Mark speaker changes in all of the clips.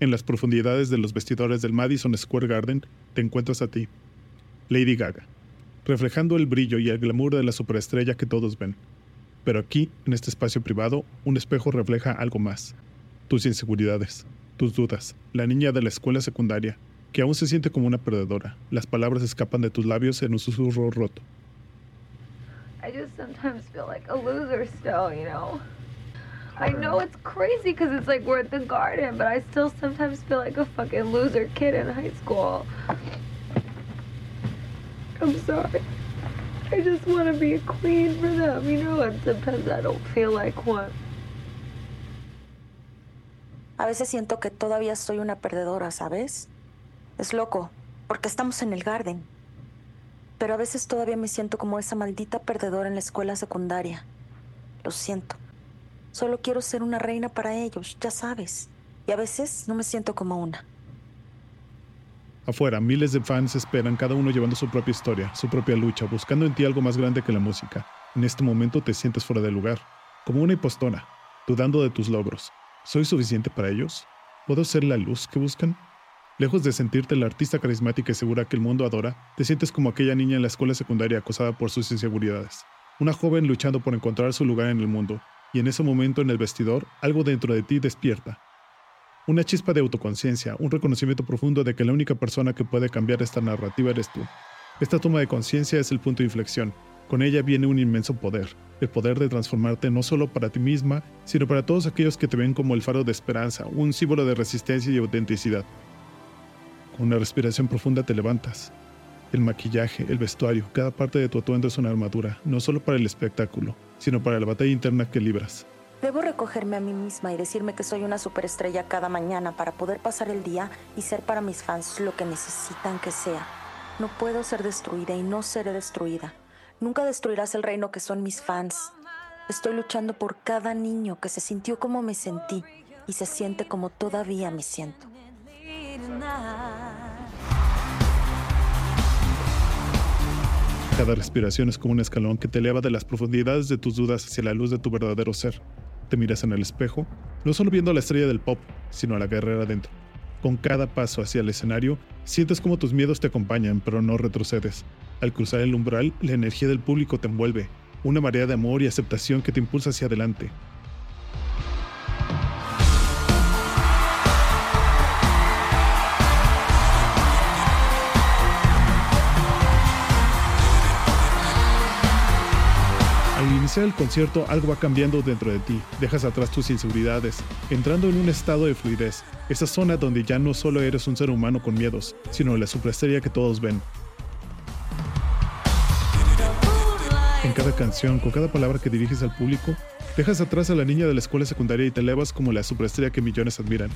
Speaker 1: En las profundidades de los vestidores del Madison Square Garden te encuentras a ti, Lady Gaga, reflejando el brillo y el glamour de la superestrella que todos ven. Pero aquí, en este espacio privado, un espejo refleja algo más. Tus inseguridades, tus dudas, la niña de la escuela secundaria, que aún se siente como una perdedora. Las palabras escapan de tus labios en un susurro roto.
Speaker 2: I just sometimes feel like a loser still? I know it's crazy because it's like we're at the garden, but I still sometimes feel like a fucking loser kid in high school. I'm sorry. I just want to be a queen for them, you know, and sometimes I don't feel like one.
Speaker 3: A veces siento que todavía soy una perdedora, ¿sabes? Es loco, porque estamos en el garden. Pero a veces todavía me siento como esa maldita perdedora en la escuela secundaria. Lo siento. Solo quiero ser una reina para ellos, ya sabes. Y a veces no me siento como una.
Speaker 1: Afuera, miles de fans esperan, cada uno llevando su propia historia, su propia lucha, buscando en ti algo más grande que la música. En este momento te sientes fuera de lugar, como una impostora, dudando de tus logros. ¿Soy suficiente para ellos? ¿Puedo ser la luz que buscan? Lejos de sentirte la artista carismática y segura que el mundo adora, te sientes como aquella niña en la escuela secundaria acosada por sus inseguridades. Una joven luchando por encontrar su lugar en el mundo, y en ese momento en el vestidor, algo dentro de ti despierta. Una chispa de autoconciencia, un reconocimiento profundo de que la única persona que puede cambiar esta narrativa eres tú. Esta toma de conciencia es el punto de inflexión. Con ella viene un inmenso poder, el poder de transformarte no solo para ti misma, sino para todos aquellos que te ven como el faro de esperanza, un símbolo de resistencia y autenticidad. Con una respiración profunda te levantas. El maquillaje, el vestuario, cada parte de tu atuendo es una armadura, no solo para el espectáculo, sino para la batalla interna que libras.
Speaker 3: Debo recogerme a mí misma y decirme que soy una superestrella cada mañana para poder pasar el día y ser para mis fans lo que necesitan que sea. No puedo ser destruida y no seré destruida. Nunca destruirás el reino que son mis fans. Estoy luchando por cada niño que se sintió como me sentí y se siente como todavía me siento.
Speaker 1: Cada respiración es como un escalón que te eleva de las profundidades de tus dudas hacia la luz de tu verdadero ser. Te miras en el espejo, no solo viendo a la estrella del pop, sino a la guerrera dentro. Con cada paso hacia el escenario, sientes como tus miedos te acompañan, pero no retrocedes. Al cruzar el umbral, la energía del público te envuelve, una marea de amor y aceptación que te impulsa hacia adelante. Iniciar el concierto algo va cambiando dentro de ti, dejas atrás tus inseguridades, entrando en un estado de fluidez, esa zona donde ya no solo eres un ser humano con miedos, sino la superestrella que todos ven. En cada canción, con cada palabra que diriges al público, dejas atrás a la niña de la escuela secundaria y te elevas como la superestrella que millones admiran.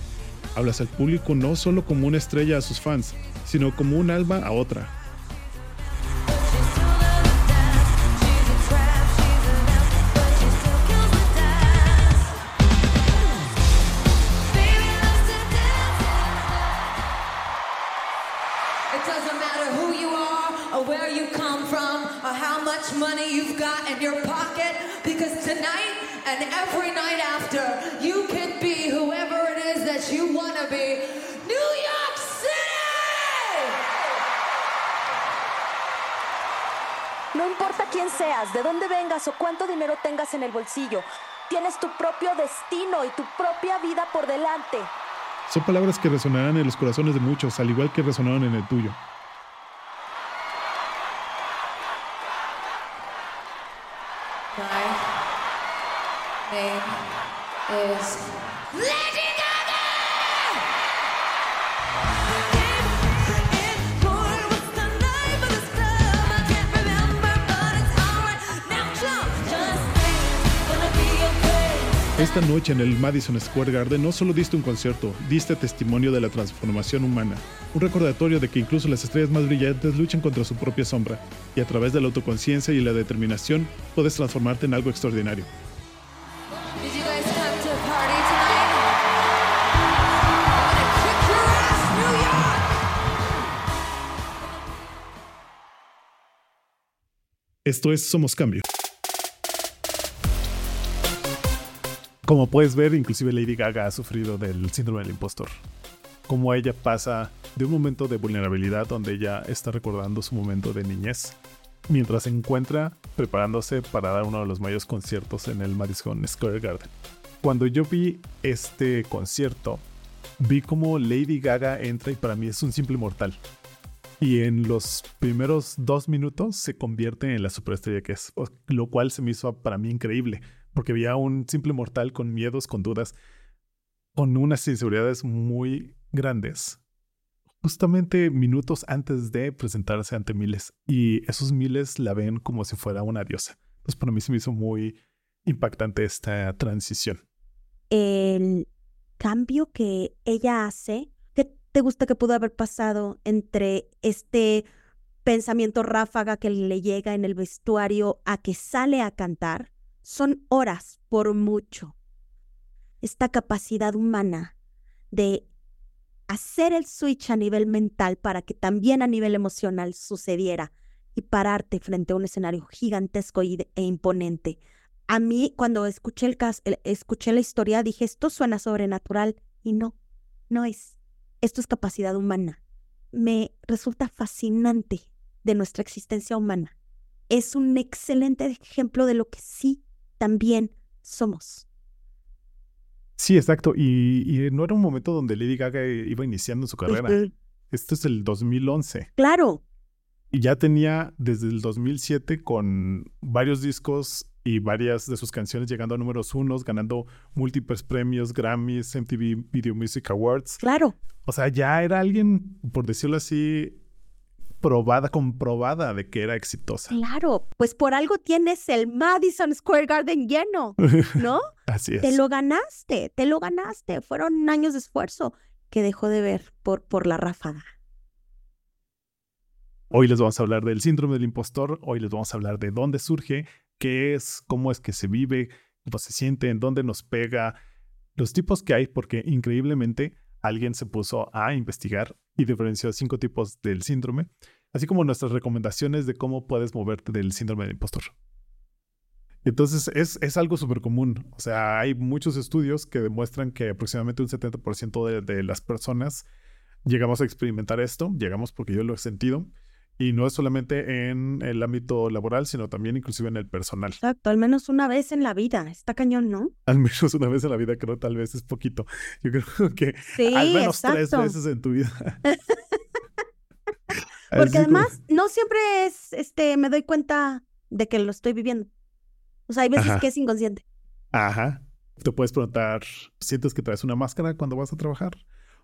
Speaker 1: Hablas al público no solo como una estrella a sus fans, sino como un alma a otra,
Speaker 3: en el bolsillo, tienes tu propio destino y tu propia vida por delante.
Speaker 1: Son palabras que resonarán en los corazones de muchos, al igual que resonaron en el tuyo. Esta noche en el Madison Square Garden no solo diste un concierto, diste testimonio de la transformación humana, un recordatorio de que incluso las estrellas más brillantes luchan contra su propia sombra, y a través de la autoconciencia y la determinación puedes transformarte en algo extraordinario. Esto es Somos Cambio. Como puedes ver, inclusive Lady Gaga ha sufrido del síndrome del impostor. Como ella pasa de un momento de vulnerabilidad donde ella está recordando su momento de niñez, mientras se encuentra preparándose para dar uno de los mayores conciertos en el Madison Square Garden. Cuando yo vi este concierto, vi como Lady Gaga entra y para mí es un simple mortal. Y en los primeros dos minutos se convierte en la superestrella que es, lo cual se me hizo para mí increíble, porque veía un simple mortal con miedos, con dudas, con unas inseguridades muy grandes, justamente minutos antes de presentarse ante miles. Y esos miles la ven como si fuera una diosa. Entonces para mí se me hizo muy impactante esta transición.
Speaker 4: El cambio que ella hace te gusta que pudo haber pasado entre este pensamiento ráfaga que le llega en el vestuario a que sale a cantar? Son horas por mucho. Esta capacidad humana de hacer el switch a nivel mental para que también a nivel emocional sucediera y pararte frente a un escenario gigantesco e imponente. A mí, cuando escuché, el, escuché la historia, dije, esto suena sobrenatural y no, no es. Esto es capacidad humana. Me resulta fascinante de nuestra existencia humana. Es un excelente ejemplo de lo que sí también somos.
Speaker 1: Sí, exacto. Y, no era un momento donde Lady Gaga iba iniciando su carrera. Esto es el 2011.
Speaker 4: Claro.
Speaker 1: Y ya tenía desde el 2007 con varios discos y varias de sus canciones llegando a números unos, ganando múltiples premios, Grammys, MTV Video Music Awards.
Speaker 4: Claro.
Speaker 1: O sea, ya era alguien, por decirlo así, probada, comprobada de que era exitosa.
Speaker 4: Claro, pues por algo tienes el Madison Square Garden lleno, ¿no?
Speaker 1: Así es.
Speaker 4: Te lo ganaste, te lo ganaste. Fueron años de esfuerzo que dejó de ver por, por la ráfaga.
Speaker 1: Hoy les vamos a hablar del síndrome del impostor, hoy les vamos a hablar de dónde surge, qué es, cómo es que se vive, cómo se siente, en dónde nos pega, los tipos que hay, porque increíblemente alguien se puso a investigar y diferenció cinco tipos del síndrome, así como nuestras recomendaciones de cómo puedes moverte del síndrome del impostor. Entonces es, es algo súper común. O sea, hay muchos estudios que demuestran que aproximadamente un 70% de, de las personas llegamos a experimentar esto. Llegamos porque yo lo he sentido. Y no es solamente en el ámbito laboral, sino también inclusive en el personal.
Speaker 4: Exacto, al menos una vez en la vida. Está cañón, ¿no?
Speaker 1: Al menos una vez en la vida, creo tal vez es poquito. Yo creo que al menos tres veces en tu vida.
Speaker 4: Porque además no siempre es, este, me doy cuenta de que lo estoy viviendo. O sea, hay veces que es inconsciente.
Speaker 1: Ajá. Te puedes preguntar, ¿sientes que traes una máscara cuando vas a trabajar?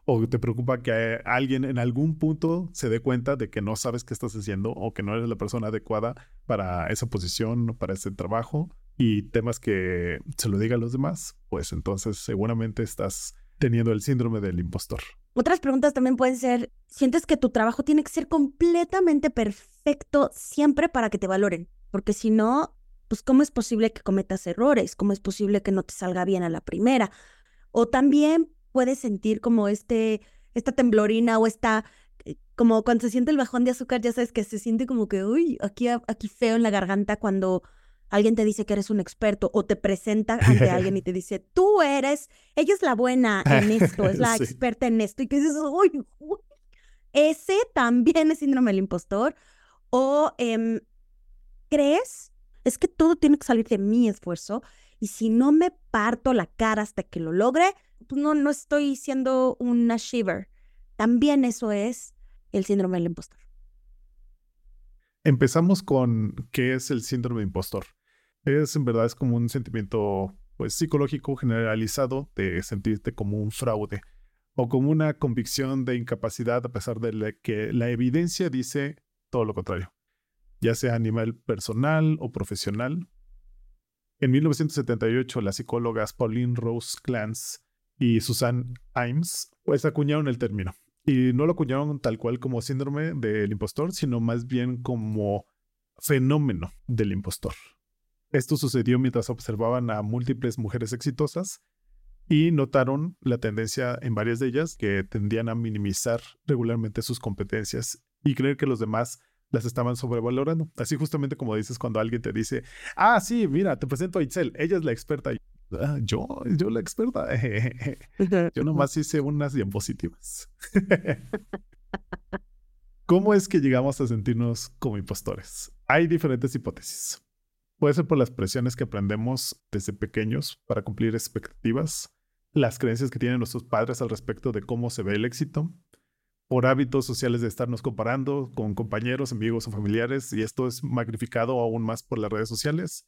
Speaker 1: O te preocupa que alguien en algún punto se dé cuenta de que no sabes qué estás haciendo o que no eres la persona adecuada para esa posición o para ese trabajo y temas que se lo diga a los demás, pues entonces seguramente estás teniendo el síndrome del impostor.
Speaker 4: Otras preguntas también pueden ser, ¿sientes que tu trabajo tiene que ser completamente perfecto siempre para que te valoren? Porque si no, pues ¿cómo es posible que cometas errores? ¿Cómo es posible que no te salga bien a la primera? O también puedes sentir como este, esta temblorina o esta, eh, como cuando se siente el bajón de azúcar, ya sabes que se siente como que, uy, aquí, aquí feo en la garganta cuando alguien te dice que eres un experto o te presenta ante alguien y te dice, tú eres, ella es la buena en esto, es la experta en esto, y que dices, uy, ese también es síndrome del impostor. O em, crees, es que todo tiene que salir de mi esfuerzo y si no me parto la cara hasta que lo logre, pues, no, no estoy siendo una shiver. También eso es el síndrome del impostor.
Speaker 1: Empezamos con qué es el síndrome de impostor. Es en verdad es como un sentimiento pues psicológico generalizado de sentirte como un fraude o como una convicción de incapacidad a pesar de que la evidencia dice todo lo contrario, ya sea a nivel personal o profesional. En 1978, las psicólogas Pauline Rose Clance y Susan Imes, pues acuñaron el término. Y no lo acuñaron tal cual como síndrome del impostor, sino más bien como fenómeno del impostor. Esto sucedió mientras observaban a múltiples mujeres exitosas y notaron la tendencia en varias de ellas que tendían a minimizar regularmente sus competencias y creer que los demás las estaban sobrevalorando. Así justamente como dices cuando alguien te dice, ah, sí, mira, te presento a Itzel, ella es la experta. Ah, yo, yo la experta. Yo nomás hice unas diapositivas. ¿Cómo es que llegamos a sentirnos como impostores? Hay diferentes hipótesis. Puede ser por las presiones que aprendemos desde pequeños para cumplir expectativas, las creencias que tienen nuestros padres al respecto de cómo se ve el éxito, por hábitos sociales de estarnos comparando con compañeros, amigos o familiares, y esto es magnificado aún más por las redes sociales.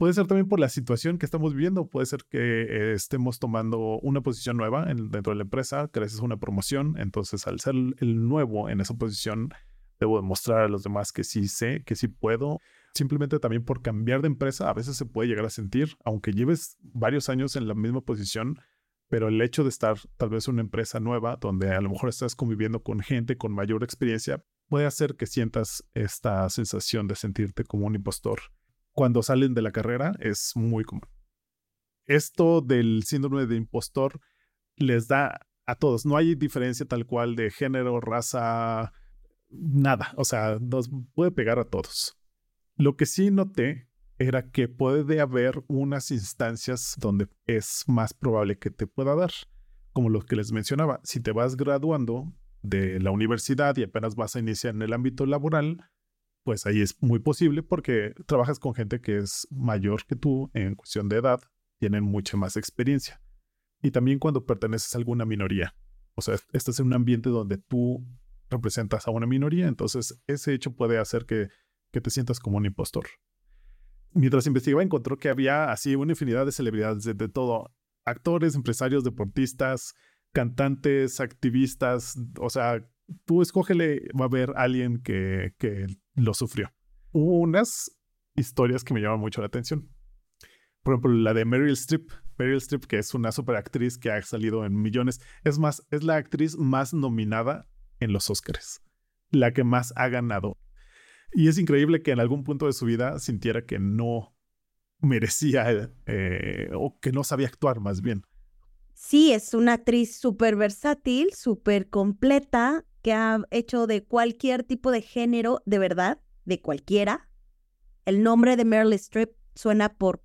Speaker 1: Puede ser también por la situación que estamos viviendo, puede ser que estemos tomando una posición nueva dentro de la empresa, gracias a una promoción, entonces al ser el nuevo en esa posición, debo demostrar a los demás que sí sé, que sí puedo. Simplemente también por cambiar de empresa, a veces se puede llegar a sentir, aunque lleves varios años en la misma posición, pero el hecho de estar tal vez en una empresa nueva donde a lo mejor estás conviviendo con gente con mayor experiencia puede hacer que sientas esta sensación de sentirte como un impostor. Cuando salen de la carrera es muy común. Esto del síndrome de impostor les da a todos, no hay diferencia tal cual de género, raza, nada, o sea, nos puede pegar a todos. Lo que sí noté era que puede haber unas instancias donde es más probable que te pueda dar, como lo que les mencionaba, si te vas graduando de la universidad y apenas vas a iniciar en el ámbito laboral, pues ahí es muy posible porque trabajas con gente que es mayor que tú en cuestión de edad, tienen mucha más experiencia. Y también cuando perteneces a alguna minoría. O sea, estás en un ambiente donde tú representas a una minoría, entonces ese hecho puede hacer que, que te sientas como un impostor mientras investigaba encontró que había así una infinidad de celebridades de, todo, actores, empresarios, deportistas, cantantes, activistas, o sea, tú escógele, va a haber alguien que, que lo sufrió. Hubo unas historias que me llaman mucho la atención. Por ejemplo, la de Meryl Streep. Meryl Streep, que es una super actriz que ha salido en millones. Es más, es la actriz más nominada en los Oscars. La que más ha ganado. Y es increíble que en algún punto de su vida sintiera que no merecía eh, o que no sabía actuar más bien.
Speaker 4: Sí, es una actriz súper versátil, súper completa, que ha hecho de cualquier tipo de género, de verdad, de cualquiera. El nombre de Meryl Streep suena por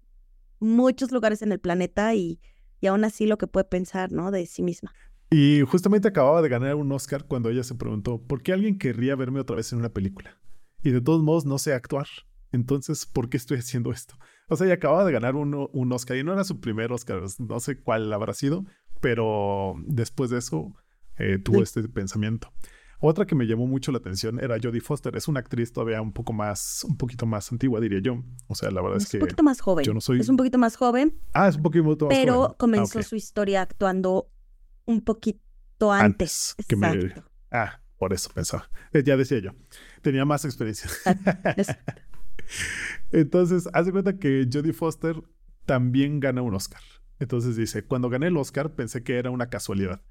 Speaker 4: muchos lugares en el planeta y, y aún así lo que puede pensar, ¿no? De sí misma.
Speaker 1: Y justamente acababa de ganar un Oscar cuando ella se preguntó, ¿por qué alguien querría verme otra vez en una película? y de todos modos no sé actuar. Entonces, ¿por qué estoy haciendo esto? O sea, ella acababa de ganar un, un Oscar y no era su primer Oscar, no sé cuál habrá sido, pero después de eso eh, tuvo este pensamiento. Otra que me llamó mucho la atención era Jodie Foster. Es una actriz todavía un poco más, un poquito más antigua, diría yo. O sea, la verdad es, que.
Speaker 4: Es un poquito más joven. Yo no soy. Es un poquito más joven.
Speaker 1: Ah, es un poquito más
Speaker 4: joven. Pero comenzó su historia actuando un poquito antes.
Speaker 1: que me... Ah, por eso pensaba. Eh, ya decía yo. Tenía más experiencia. Entonces, haz de cuenta que Jodie Foster también gana un Oscar. Entonces dice, cuando gané el Oscar pensé que era una casualidad.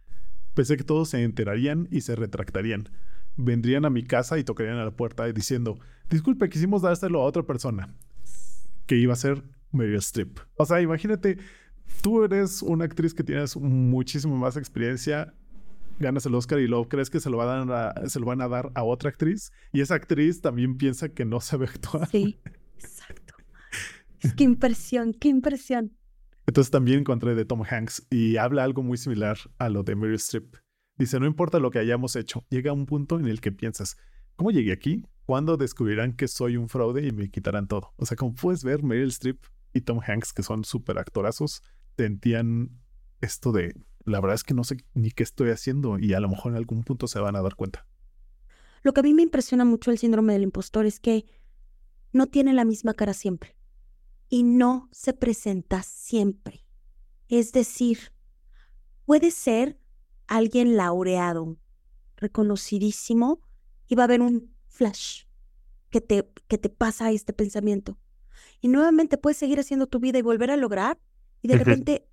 Speaker 1: Pensé que todos se enterarían y se retractarían. Vendrían a mi casa y tocarían a la puerta diciendo, disculpe, quisimos dárselo a otra persona. Que iba a ser Meryl Streep. O sea, imagínate, tú eres una actriz que tienes muchísimo más experiencia ganas el Oscar y luego crees que se lo, van a, se lo van a dar a otra actriz y esa actriz también piensa que no sabe actuar.
Speaker 4: Sí, exacto. qué impresión, qué impresión.
Speaker 1: Entonces también encontré de Tom Hanks y habla algo muy similar a lo de Meryl Streep. Dice, no importa lo que hayamos hecho, llega un punto en el que piensas, ¿cómo llegué aquí? ¿Cuándo descubrirán que soy un fraude y me quitarán todo? O sea, como puedes ver, Meryl Streep y Tom Hanks, que son súper actorazos, sentían esto de la verdad es que no sé ni qué estoy haciendo y a lo mejor en algún punto se van a dar cuenta.
Speaker 4: Lo que a mí me impresiona mucho el síndrome del impostor es que no tiene la misma cara siempre y no se presenta siempre. Es decir, puede ser alguien laureado, reconocidísimo, y va a haber un flash que te, que te pasa este pensamiento. Y nuevamente puedes seguir haciendo tu vida y volver a lograr, y de repente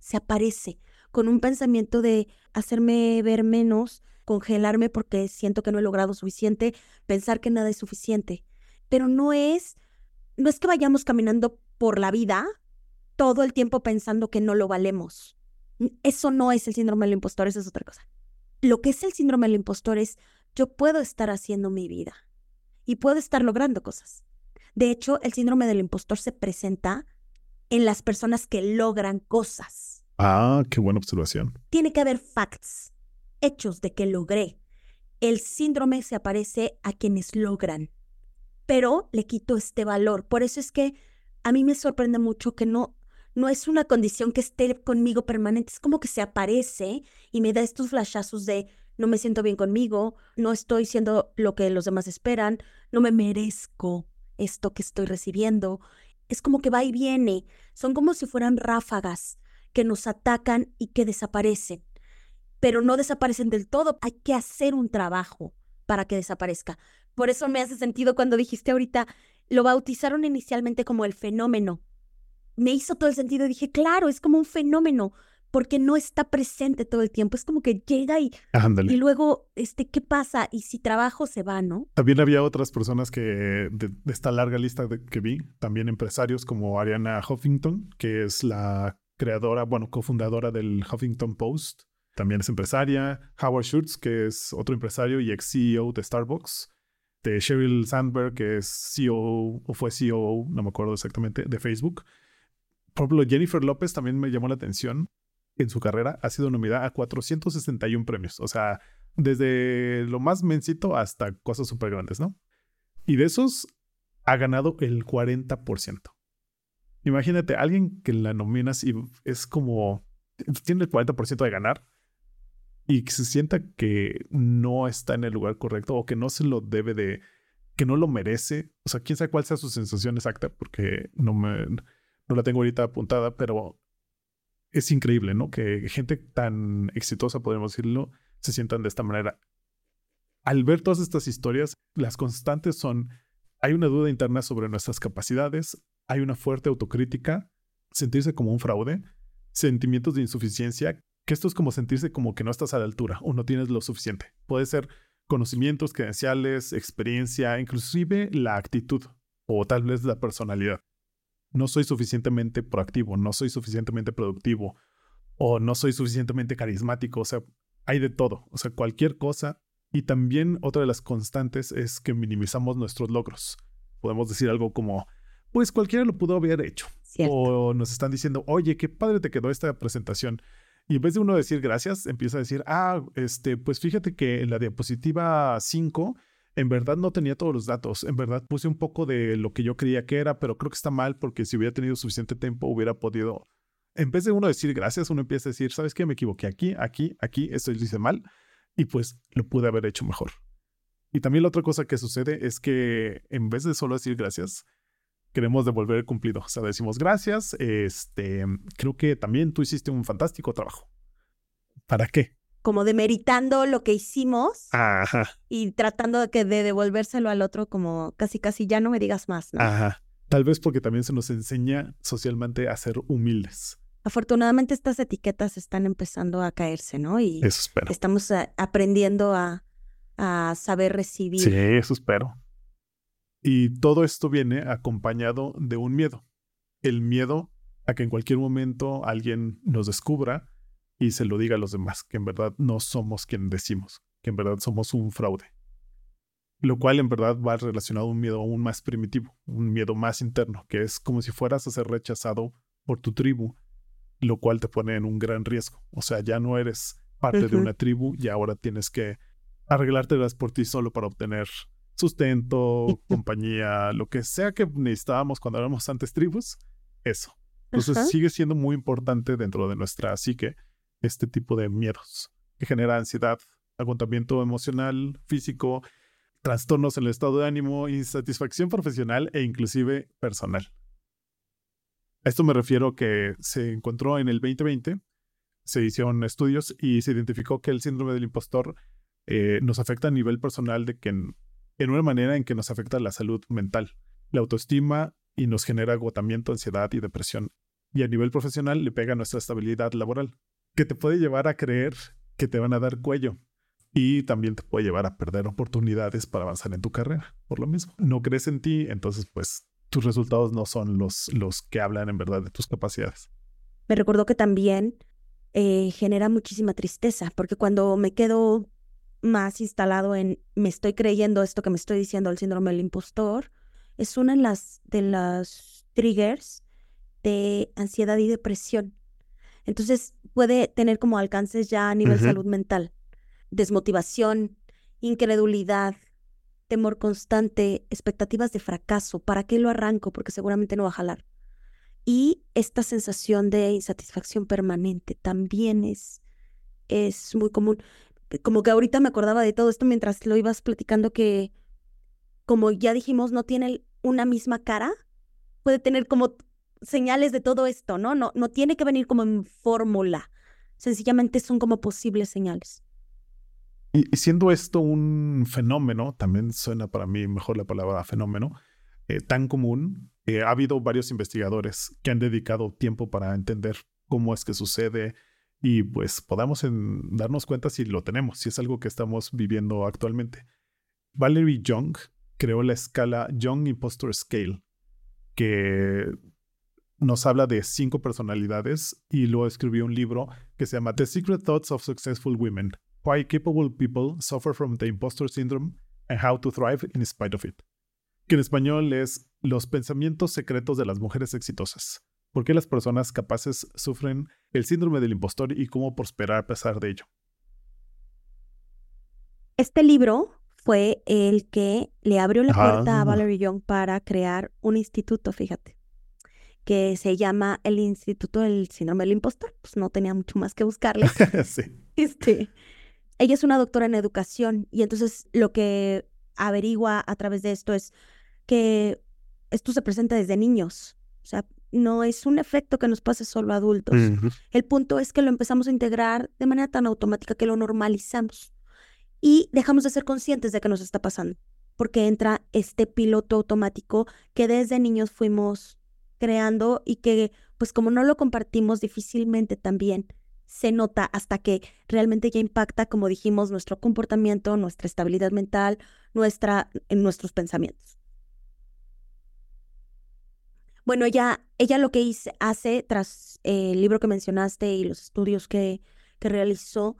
Speaker 4: se aparece con un pensamiento de hacerme ver menos, congelarme porque siento que no he logrado suficiente, pensar que nada es suficiente. Pero no es, no es que vayamos caminando por la vida todo el tiempo pensando que no lo valemos. Eso no es el síndrome del impostor, eso es otra cosa. Lo que es el síndrome del impostor es yo puedo estar haciendo mi vida y puedo estar logrando cosas. De hecho, el síndrome del impostor se presenta en las personas que logran cosas.
Speaker 1: Ah, qué buena observación.
Speaker 4: Tiene que haber facts, hechos de que logré. El síndrome se aparece a quienes logran, pero le quito este valor. Por eso es que a mí me sorprende mucho que no, no es una condición que esté conmigo permanente, es como que se aparece y me da estos flashazos de no me siento bien conmigo, no estoy siendo lo que los demás esperan, no me merezco esto que estoy recibiendo. Es como que va y viene, son como si fueran ráfagas que nos atacan y que desaparecen, pero no desaparecen del todo, hay que hacer un trabajo para que desaparezca. Por eso me hace sentido cuando dijiste ahorita, lo bautizaron inicialmente como el fenómeno. Me hizo todo el sentido, dije, claro, es como un fenómeno, porque no está presente todo el tiempo. Es como que llega y, y luego, este, ¿qué pasa? Y si trabajo se va, ¿no?
Speaker 1: También había otras personas que, de, esta larga lista que vi, también empresarios como Ariana Huffington, que es la creadora, bueno, cofundadora del Huffington Post. También es empresaria. Howard Schultz, que es otro empresario y ex CEO de Starbucks. De Sheryl Sandberg, que es CEO o fue CEO, no me acuerdo exactamente, de Facebook. Por ejemplo, Jennifer López también me llamó la atención en su carrera ha sido nominada a 461 premios. O sea, desde lo más mensito hasta cosas súper grandes, ¿no? Y de esos ha ganado el 40%. Imagínate, alguien que la nominas y es como, tiene el 40% de ganar y que se sienta que no está en el lugar correcto o que no se lo debe de, que no lo merece. O sea, quién sabe cuál sea su sensación exacta porque no me, no la tengo ahorita apuntada, pero es increíble, ¿no? Que gente tan exitosa, podemos decirlo, se sientan de esta manera. Al ver todas estas historias, las constantes son, hay una duda interna sobre nuestras capacidades, hay una fuerte autocrítica, sentirse como un fraude, sentimientos de insuficiencia, que esto es como sentirse como que no estás a la altura o no tienes lo suficiente. Puede ser conocimientos, credenciales, experiencia, inclusive la actitud o tal vez la personalidad no soy suficientemente proactivo, no soy suficientemente productivo o no soy suficientemente carismático, o sea, hay de todo, o sea, cualquier cosa. Y también otra de las constantes es que minimizamos nuestros logros. Podemos decir algo como, pues cualquiera lo pudo haber hecho. O nos están diciendo, oye, qué padre te quedó esta presentación. Y en vez de uno decir gracias, empieza a decir, ah, este, pues fíjate que en la diapositiva 5 en verdad no tenía todos los datos. En verdad puse un poco de lo que yo creía que era, pero creo que está mal porque si hubiera tenido suficiente tiempo hubiera podido... En vez de uno decir gracias, uno empieza a decir, ¿sabes qué? Me equivoqué aquí, aquí, aquí, esto lo hice mal y pues lo pude haber hecho mejor. Y también la otra cosa que sucede es que en vez de solo decir gracias, queremos devolver el cumplido. O sea, decimos gracias, este, creo que también tú hiciste un fantástico trabajo. ¿Para qué?
Speaker 4: como demeritando lo que hicimos y tratando de, que de devolvérselo al otro como casi casi ya no me digas más. ¿no?
Speaker 1: Ajá. Tal vez porque también se nos enseña socialmente a ser humildes.
Speaker 4: Afortunadamente estas etiquetas están empezando a caerse, ¿no? Y
Speaker 1: eso espero.
Speaker 4: estamos eh, aprendiendo a, a saber recibir.
Speaker 1: Sí, eso espero. Y todo esto viene acompañado de un miedo. El miedo a que en cualquier momento alguien nos descubra y se lo diga a los demás, que en verdad no somos quien decimos, que en verdad somos un fraude. Lo cual en verdad va relacionado a un miedo aún más primitivo, un miedo más interno, que es como si fueras a ser rechazado por tu tribu, lo cual te pone en un gran riesgo. O sea, ya no eres parte de una tribu y ahora tienes que arreglártelas por ti solo para obtener sustento, compañía, lo que sea que necesitábamos cuando éramos antes tribus, eso. Entonces sigue siendo muy importante dentro de nuestra psique este tipo de miedos que genera ansiedad, agotamiento emocional, físico, trastornos en el estado de ánimo, insatisfacción profesional e inclusive personal. A esto me refiero que se encontró en el 2020, se hicieron estudios y se identificó que el síndrome del impostor eh, nos afecta a nivel personal de que en, una manera en que nos afecta la salud mental, la autoestima y nos genera agotamiento, ansiedad y depresión. Y a nivel profesional le pega nuestra estabilidad laboral que te puede llevar a creer que te van a dar cuello y también te puede llevar a perder oportunidades para avanzar en tu carrera. Por lo mismo, no crees en ti, entonces pues tus resultados no son los, los que hablan en verdad de tus capacidades.
Speaker 4: Me recuerdo que también eh, genera muchísima tristeza, porque cuando me quedo más instalado en me estoy creyendo esto que me estoy diciendo el síndrome del impostor, es una de las, de las triggers de ansiedad y depresión. Entonces puede tener como alcances ya a nivel salud mental, desmotivación, incredulidad, temor constante, expectativas de fracaso. ¿Para qué lo arranco? Porque seguramente no va a jalar. Y esta sensación de insatisfacción permanente también es, es muy común. Como que ahorita me acordaba de todo esto mientras lo ibas platicando que, como ya dijimos, no tiene una misma cara, puede tener como señales de todo esto, ¿no? No, no tiene que venir como en fórmula. Sencillamente son como posibles señales.
Speaker 1: Y, siendo esto un fenómeno, también suena para mí mejor la palabra fenómeno, eh, tan común, eh, ha habido varios investigadores que han dedicado tiempo para entender cómo es que sucede y pues podamos darnos cuenta si lo tenemos, si es algo que estamos viviendo actualmente. Valerie Young creó la escala Young Impostor Scale, que nos habla de cinco personalidades y luego escribió un libro que se llama The Secret Thoughts of Successful Women, Why Capable People Suffer from the Impostor Syndrome and How to Thrive in Spite of It, que en español es Los pensamientos secretos de las mujeres exitosas. ¿Por qué las personas capaces sufren el síndrome del impostor y cómo prosperar a pesar de ello?
Speaker 4: Este libro fue el que le abrió la puerta a Valerie Young para crear un instituto, fíjate que se llama el Instituto del Síndrome del Impostor. Pues no tenía mucho más que buscarle.
Speaker 1: sí.
Speaker 4: Este, ella es una doctora en educación y entonces lo que averigua a través de esto es que esto se presenta desde niños. O sea, no es un efecto que nos pase solo a adultos. El punto es que lo empezamos a integrar de manera tan automática que lo normalizamos y dejamos de ser conscientes de que nos está pasando, porque entra este piloto automático que desde niños fuimos creando y que pues como no lo compartimos difícilmente también se nota hasta que realmente ya impacta, como dijimos, nuestro comportamiento, nuestra estabilidad mental, nuestra, en nuestros pensamientos. Bueno, ella, ella lo que hace tras el libro que mencionaste y los estudios que, que realizó,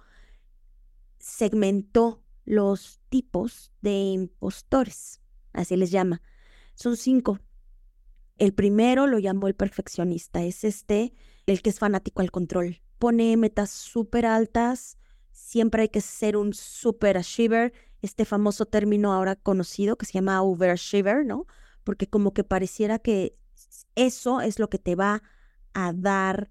Speaker 4: segmentó los tipos de impostores, así les llama. Son cinco. El primero lo llamó el perfeccionista, es este, el que es fanático al control. Pone metas súper altas, siempre hay que ser un super achiever, este famoso término ahora conocido que se llama overachiever, ¿no? Porque como que pareciera que eso es lo que te va a dar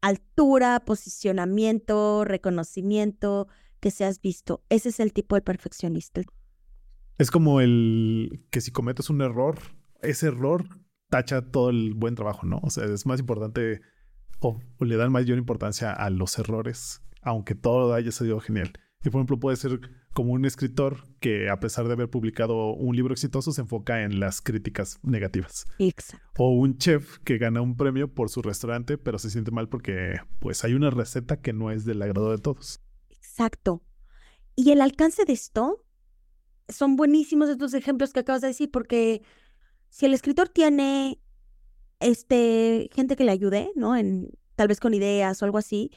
Speaker 4: altura, posicionamiento, reconocimiento, que seas visto. Ese es el tipo de perfeccionista.
Speaker 1: Es como el que si cometes un error, ese error tacha todo el buen trabajo, ¿no? O sea, es más importante o, le dan mayor importancia a los errores, aunque todo haya sido genial. Y por ejemplo, puede ser como un escritor que a pesar de haber publicado un libro exitoso se enfoca en las críticas negativas.
Speaker 4: Exacto.
Speaker 1: O un chef que gana un premio por su restaurante, pero se siente mal porque pues hay una receta que no es del agrado de todos.
Speaker 4: Exacto. Y el alcance de esto son buenísimos estos ejemplos que acabas de decir porque si el escritor tiene este gente que le ayude, ¿no? En tal vez con ideas o algo así,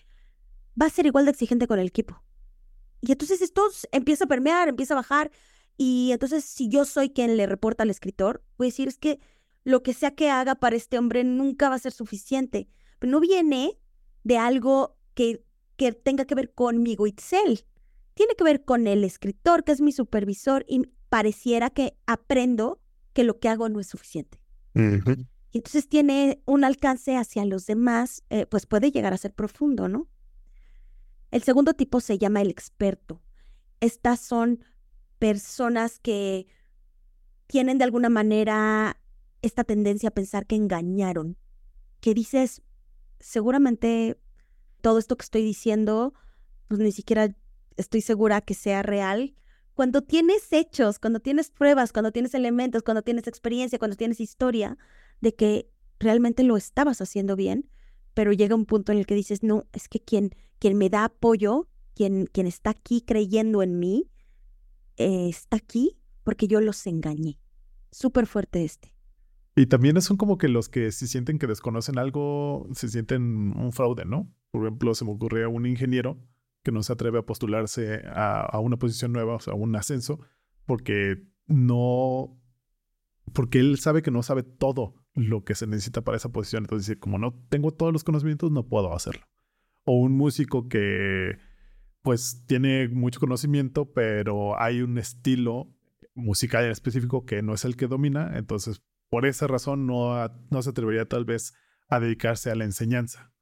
Speaker 4: va a ser igual de exigente con el equipo. Y entonces esto empieza a permear, empieza a bajar. Y entonces, si yo soy quien le reporta al escritor, voy a decir es que lo que sea que haga para este hombre nunca va a ser suficiente. Pero no viene de algo que, que tenga que ver conmigo, Itzel. Tiene que ver con el escritor, que es mi supervisor, y pareciera que aprendo que lo que hago no es suficiente. Y entonces tiene un alcance hacia los demás, eh, pues puede llegar a ser profundo, ¿no? El segundo tipo se llama el experto. Estas son personas que tienen de alguna manera esta tendencia a pensar que engañaron, que dices, seguramente todo esto que estoy diciendo, pues ni siquiera estoy segura que sea real, cuando tienes hechos, cuando tienes pruebas, cuando tienes elementos, cuando tienes experiencia, cuando tienes historia de que realmente lo estabas haciendo bien, pero llega un punto en el que dices, no, es que quien, quien me da apoyo, quien, quien está aquí creyendo en mí, eh, está aquí porque yo los engañé. Súper fuerte este.
Speaker 1: Y también son como que los que si sienten que desconocen algo, se sienten un fraude, ¿no? Por ejemplo, se me ocurre a un ingeniero que no se atreve a postularse a, una posición nueva, o sea, a un ascenso, porque no, porque él sabe que no sabe todo lo que se necesita para esa posición. Entonces, como no tengo todos los conocimientos, no puedo hacerlo. O un músico que pues tiene mucho conocimiento, pero hay un estilo musical en específico que no es el que domina, entonces por esa razón no, no se atrevería tal vez a dedicarse a la enseñanza,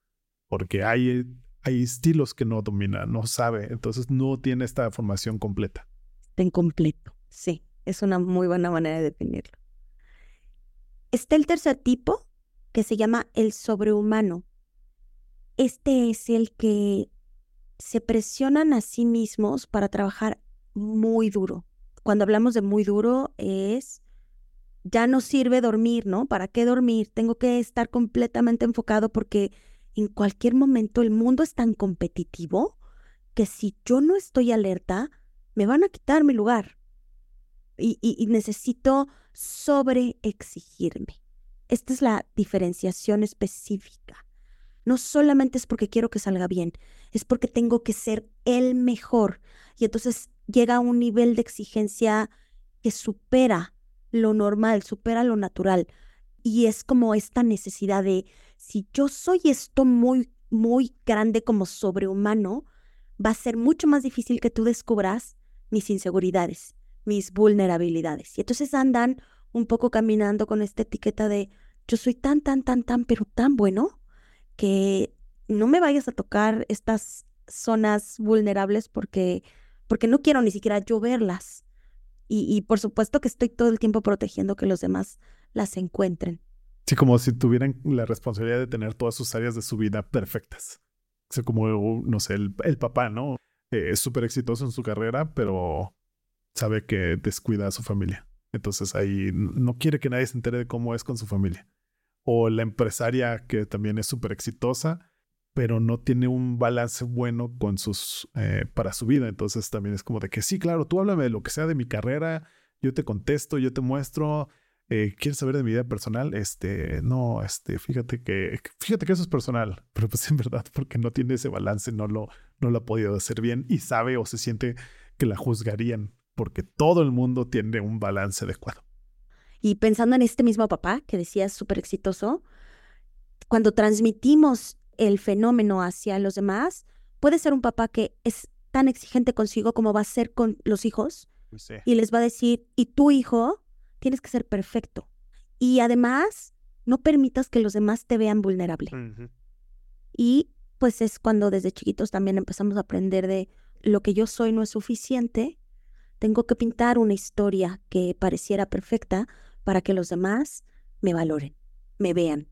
Speaker 1: porque hay, hay estilos que no domina, no sabe, entonces no tiene esta formación completa.
Speaker 4: Está incompleto, sí, es una muy buena manera de definirlo. Está el tercer tipo, que se llama el sobrehumano. Este es el que se presionan a sí mismos para trabajar muy duro. Cuando hablamos de muy duro es, ya no sirve dormir, ¿no? ¿Para qué dormir? Tengo que estar completamente enfocado porque en cualquier momento el mundo es tan competitivo que si yo no estoy alerta, me van a quitar mi lugar. Y, y, y necesito sobreexigirme. Esta es la diferenciación específica. No solamente es porque quiero que salga bien, es porque tengo que ser el mejor. Y entonces llega a un nivel de exigencia que supera lo normal, supera lo natural. Y es como esta necesidad de, si yo soy esto muy, muy grande como sobrehumano, va a ser mucho más difícil que tú descubras mis inseguridades, mis vulnerabilidades. Y entonces andan un poco caminando con esta etiqueta de, yo soy tan, tan, tan, tan, pero tan bueno que no me vayas a tocar estas zonas vulnerables porque, porque no quiero ni siquiera yo verlas. Y, y por supuesto que estoy todo el tiempo protegiendo que los demás las encuentren.
Speaker 1: Sí, como si tuvieran la responsabilidad de tener todas sus áreas de su vida perfectas. O sea, como, no sé, el, el papá, ¿no? Eh, es súper exitoso en su carrera, pero sabe que descuida a su familia. Entonces ahí no quiere que nadie se entere de cómo es con su familia. O la empresaria que también es súper exitosa, pero no tiene un balance bueno con sus eh, para su vida. Entonces también es como de que sí, claro, tú háblame de lo que sea de mi carrera, yo te contesto, yo te muestro. Eh, ¿Quieres saber de mi vida personal? Este, no, este, fíjate que, fíjate que eso es personal, pero pues en verdad, porque no tiene ese balance, no lo, no lo ha podido hacer bien y sabe o se siente que la juzgarían, porque todo el mundo tiene un balance adecuado.
Speaker 4: Y pensando en este mismo papá que decía súper exitoso, cuando transmitimos el fenómeno hacia los demás, puede ser un papá que es tan exigente consigo como va a ser con los hijos
Speaker 1: Pues sí.
Speaker 4: y les va a decir, y tu hijo tienes que ser perfecto. Y además, no permitas que los demás te vean vulnerable. Y pues es cuando desde chiquitos también empezamos a aprender de lo que yo soy no es suficiente, tengo que pintar una historia que pareciera perfecta para que los demás me valoren, me vean.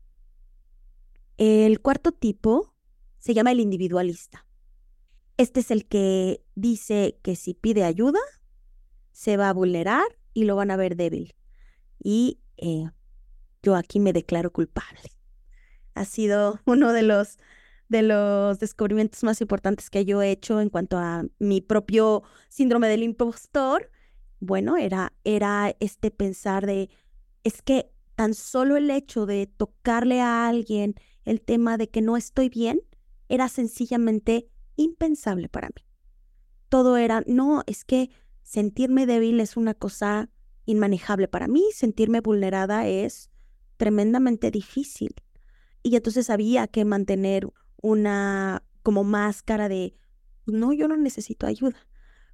Speaker 4: El cuarto tipo se llama el individualista. Este es el que dice que si pide ayuda, se va a vulnerar y lo van a ver débil. Y eh, yo aquí me declaro culpable. Ha sido uno de los, de los descubrimientos más importantes que yo he hecho en cuanto a mi propio síndrome del impostor. Bueno, era, era este pensar de, es que tan solo el hecho de tocarle a alguien el tema de que no estoy bien era sencillamente impensable para mí. Todo era, no, es que sentirme débil es una cosa inmanejable para mí, sentirme vulnerada es tremendamente difícil. Y entonces había que mantener una como máscara de, no, yo no necesito ayuda.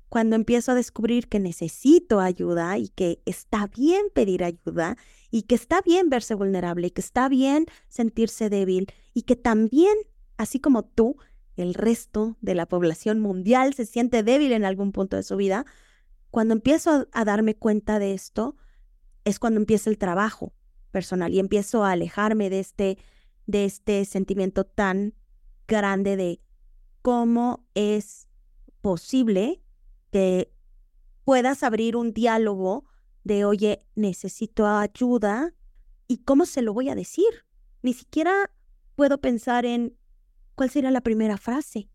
Speaker 4: Cuando empiezo a descubrir que necesito ayuda y que está bien pedir ayuda y que está bien verse vulnerable y que está bien sentirse débil y que también, así como tú, el resto de la población mundial se siente débil en algún punto de su vida, cuando empiezo a, a darme cuenta de esto, es cuando empieza el trabajo personal y empiezo a alejarme de este, de este sentimiento tan grande de cómo es posible que puedas abrir un diálogo de, oye, necesito ayuda y cómo se lo voy a decir. Ni siquiera puedo pensar en cuál sería la primera frase,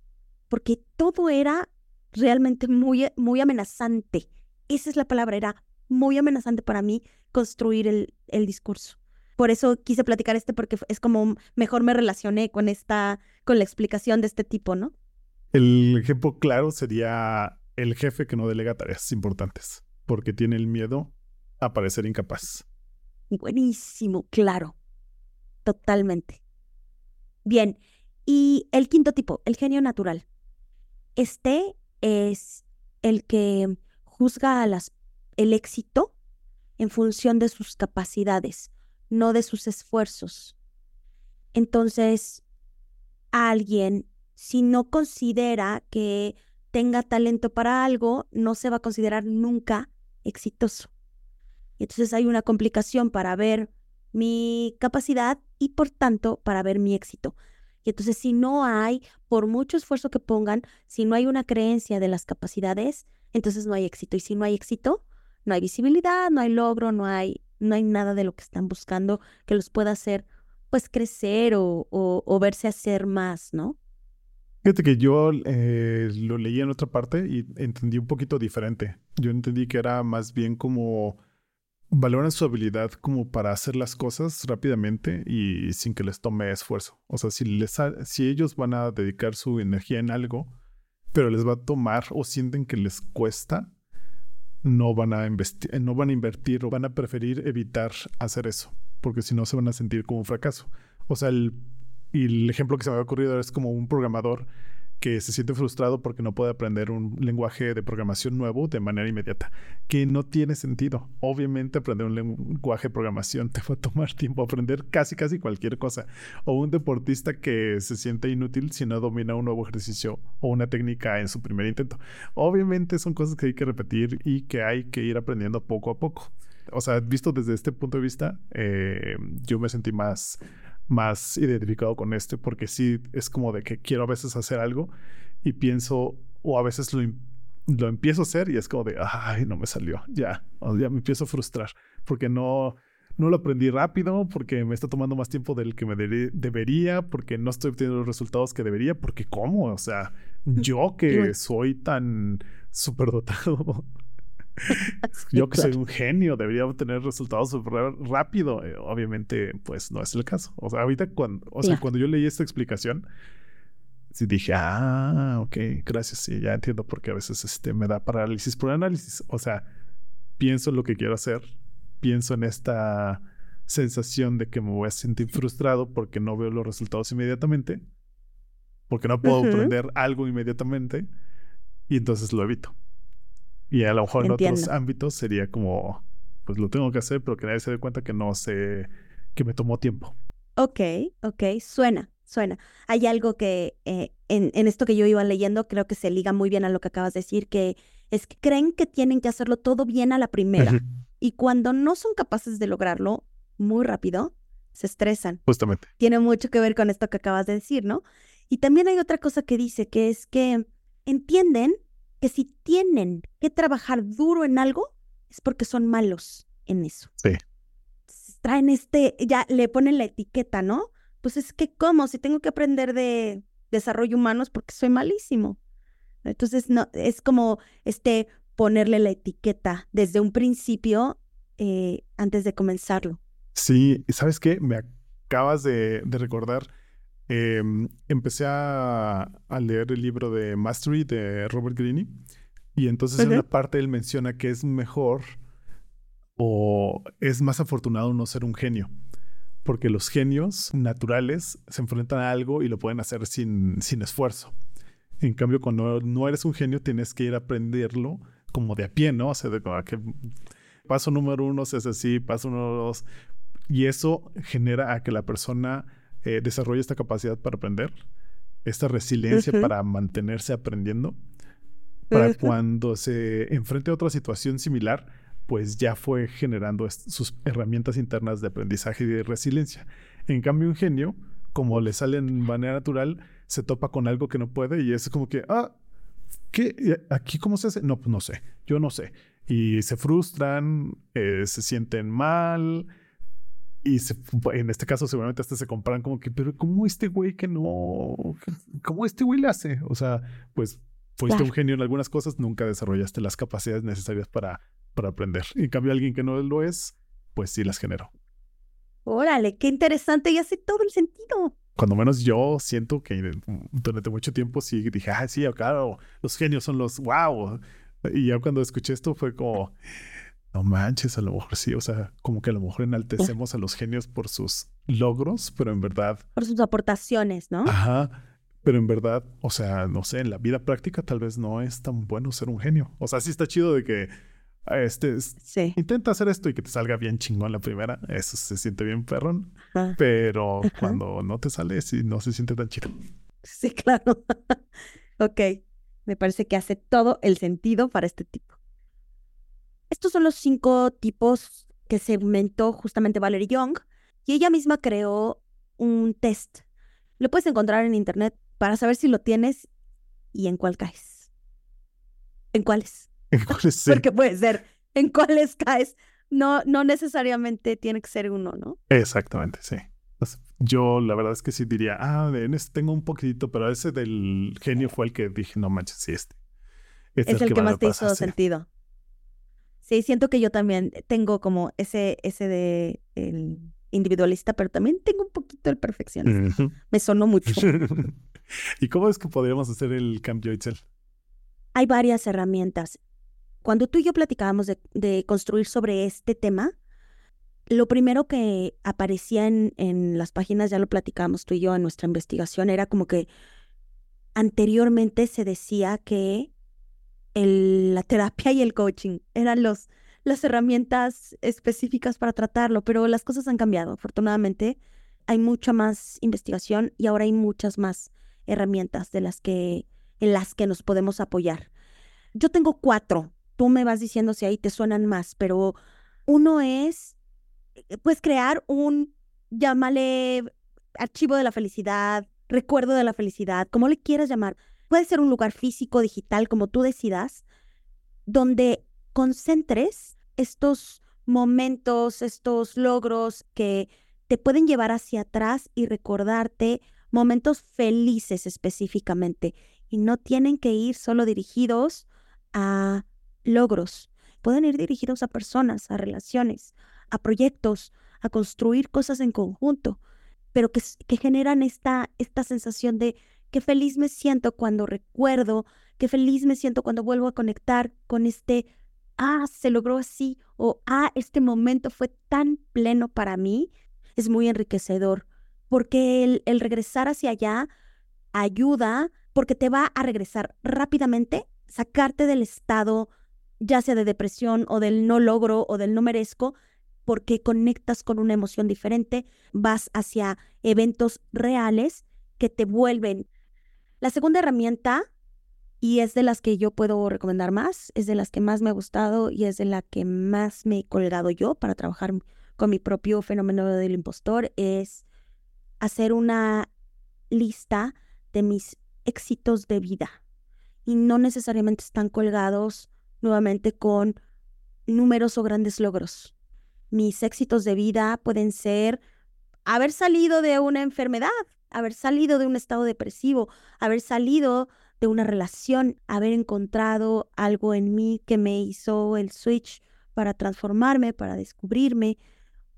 Speaker 4: porque todo era realmente muy, muy amenazante. Esa es la palabra, era muy amenazante para mí construir el, el discurso. Por eso quise platicar este porque es como mejor me relacioné con esta, con la explicación de este tipo, ¿no?
Speaker 1: El ejemplo claro sería el jefe que no delega tareas importantes porque tiene el miedo a parecer incapaz.
Speaker 4: Buenísimo, claro. totalmente. Bien, y el quinto tipo, el genio natural. Este es el que juzga a las, el éxito en función de sus capacidades, no de sus esfuerzos. Entonces, alguien, si no considera que tenga talento para algo, no se va a considerar nunca exitoso. Y entonces hay una complicación para ver mi capacidad y por tanto para ver mi éxito. Y entonces si no hay, por mucho esfuerzo que pongan, si no hay una creencia de las capacidades, entonces no hay éxito. Y si no hay éxito, no hay visibilidad, no hay logro, no hay, no hay nada de lo que están buscando que los pueda hacer pues crecer o, o, verse hacer más, ¿no?
Speaker 1: Fíjate que yo eh, lo leí en otra parte y entendí un poquito diferente. Yo entendí que era más bien como valoran su habilidad como para hacer las cosas rápidamente y sin que les tome esfuerzo. O sea, si, les si ellos van a dedicar su energía en algo, pero les va a tomar o sienten que les cuesta, no van a, no van a invertir o van a preferir evitar hacer eso, porque si no se van a sentir como un fracaso. O sea, el, el ejemplo que se me ha ocurrido es como un programador que se siente frustrado porque no puede aprender un lenguaje de programación nuevo de manera inmediata, que no tiene sentido. Obviamente aprender un lenguaje de programación te va a tomar tiempo aprender casi casi cualquier cosa. O un deportista que se siente inútil si no domina un nuevo ejercicio o una técnica en su primer intento. Obviamente son cosas que hay que repetir y que hay que ir aprendiendo poco a poco. O sea, visto desde este punto de vista, eh, yo me sentí más más identificado con este porque sí es como de que quiero a veces hacer algo y pienso o a veces lo, lo empiezo a hacer y es como de, ay, no me salió, ya, ya me empiezo a frustrar porque no, no lo aprendí rápido, porque me está tomando más tiempo del que me debería, porque no estoy obteniendo los resultados que debería, porque ¿cómo? O sea, yo que soy tan superdotado Yo que soy un genio, debería obtener resultados súper rápido. Eh, obviamente, pues no es el caso. O sea, ahorita cuando, o sea, cuando yo leí esta explicación, sí dije, ah, ok, gracias, sí, ya entiendo por qué a veces este, me da parálisis por análisis. O sea, pienso en lo que quiero hacer, pienso en esta sensación de que me voy a sentir frustrado porque no veo los resultados inmediatamente, porque no puedo aprender algo inmediatamente, y entonces lo evito. Y a lo mejor en otros ámbitos sería como, pues lo tengo que hacer, pero que nadie se dé cuenta que no sé, que me tomó tiempo.
Speaker 4: Ok, ok, suena, suena. Hay algo que eh, en, en, esto que yo iba leyendo creo que se liga muy bien a lo que acabas de decir, que es que creen que tienen que hacerlo todo bien a la primera. Y cuando no son capaces de lograrlo muy rápido, se estresan.
Speaker 1: Justamente.
Speaker 4: Tiene mucho que ver con esto que acabas de decir, ¿no? Y también hay otra cosa que dice, que es que entienden que si tienen que trabajar duro en algo, es porque son malos en eso.
Speaker 1: Sí.
Speaker 4: Traen este, ya le ponen la etiqueta, ¿no? Pues es que, ¿cómo? Si tengo que aprender de desarrollo humano es porque soy malísimo. Entonces, no, es como este ponerle la etiqueta desde un principio eh, antes de comenzarlo.
Speaker 1: Sí, ¿sabes qué? Me acabas de, de recordar Em, empecé a, leer el libro de Mastery de Robert Greene y entonces en una parte él menciona que es mejor o es más afortunado no ser un genio. Porque los genios naturales se enfrentan a algo y lo pueden hacer sin, sin esfuerzo. En cambio, cuando no eres un genio, tienes que ir a aprenderlo como de a pie, ¿no? O sea, de que paso número uno es así, paso número dos. Y eso genera a que la persona eh, desarrolla esta capacidad para aprender, esta resiliencia para mantenerse aprendiendo, para cuando se enfrente a otra situación similar, pues ya fue generando sus herramientas internas de aprendizaje y de resiliencia. En cambio, un genio, como le sale en manera natural, se topa con algo que no puede y es como que, ah, ¿qué? ¿Aquí cómo se hace? No, pues no sé, yo no sé. Y se frustran, eh, se sienten mal, y en este caso seguramente hasta se comparan como que, pero ¿cómo este güey que no? ¿Cómo este güey le hace? O sea, pues fuiste un genio en algunas cosas, nunca desarrollaste las capacidades necesarias para, para aprender. Y en cambio alguien que no lo es, pues sí las generó.
Speaker 4: Órale, qué interesante y hace todo el sentido.
Speaker 1: Cuando menos yo siento que durante mucho tiempo sí dije, ah, sí, claro, los genios son los wow. Y ya cuando escuché esto fue como no manches, a lo mejor sí, o sea, como que a lo mejor enaltecemos a los genios por sus logros, pero en verdad,
Speaker 4: Por sus aportaciones, ¿no?
Speaker 1: ajá, pero en verdad, o sea, no sé, en la vida práctica tal vez no es tan bueno ser un genio. O sea, sí está chido de que ah, este es-
Speaker 4: Sí.
Speaker 1: intenta hacer esto y que te salga bien chingón la primera, eso se siente bien perrón,
Speaker 4: Ajá.
Speaker 1: pero
Speaker 4: Ajá.
Speaker 1: cuando no te sale, sí, no se siente tan chido.
Speaker 4: Sí, claro. ok. Me parece que hace todo el sentido para este tipo. Estos son los cinco tipos que segmentó justamente Valerie Young y ella misma creó un test. Lo puedes encontrar en internet para saber si lo tienes y en cuál caes. ¿En cuáles?
Speaker 1: ¿Cuál es? Sí,
Speaker 4: Porque puede ser en cuáles caes. No, no necesariamente tiene que ser uno, ¿no?
Speaker 1: Exactamente, sí. Yo la verdad es que sí diría, ah, en este tengo un poquitito, pero ese del genio fue el que dije, no manches, sí, este. Este
Speaker 4: es el que
Speaker 1: va a
Speaker 4: más te
Speaker 1: pasar,
Speaker 4: hizo
Speaker 1: sí.
Speaker 4: sentido. Sí, siento que yo también tengo como ese, ese de el individualista, pero también tengo un poquito el perfeccionista. Me sonó mucho.
Speaker 1: ¿Y cómo es que podríamos hacer el cambio, Itzel?
Speaker 4: Hay varias herramientas. Cuando tú y yo platicábamos de, de construir sobre este tema, lo primero que aparecía en, en las páginas, ya lo platicábamos tú y yo en nuestra investigación, era como que anteriormente se decía que el- la terapia y el coaching eran los, las herramientas específicas para tratarlo, pero las cosas han cambiado. Afortunadamente, hay mucha más investigación y ahora hay muchas más herramientas de las que, en las que nos podemos apoyar. Yo tengo cuatro. Tú me vas diciendo si ahí te suenan más, pero uno es, pues, crear un, llámale, archivo de la felicidad, recuerdo de la felicidad, como le quieras llamar. Puede ser un lugar físico, digital, como tú decidas, donde concentres estos momentos, estos logros que te pueden llevar hacia atrás y recordarte momentos felices específicamente. Y no tienen que ir solo dirigidos a logros. Pueden ir dirigidos a personas, a relaciones, a proyectos, a construir cosas en conjunto, pero que, que generan esta, esta sensación de qué feliz me siento cuando recuerdo, qué feliz me siento cuando vuelvo a conectar con este, ah, se logró así, o ah, este momento fue tan pleno para mí. Es muy enriquecedor, porque el, el regresar hacia allá ayuda, porque te va a regresar rápidamente, sacarte del estado, ya sea de depresión o del no logro o del no merezco, porque conectas con una emoción diferente, vas hacia eventos reales que te vuelven. La segunda herramienta, y es de las que yo puedo recomendar más, es de las que más me ha gustado y es de la que más me he colgado yo para trabajar con mi propio fenómeno del impostor, es hacer una lista de mis éxitos de vida. Y no necesariamente están colgados nuevamente con números o grandes logros. Mis éxitos de vida pueden ser haber salido de una enfermedad, haber salido de un estado depresivo, haber salido de una relación, haber encontrado algo en mí que me hizo el switch para transformarme, para descubrirme.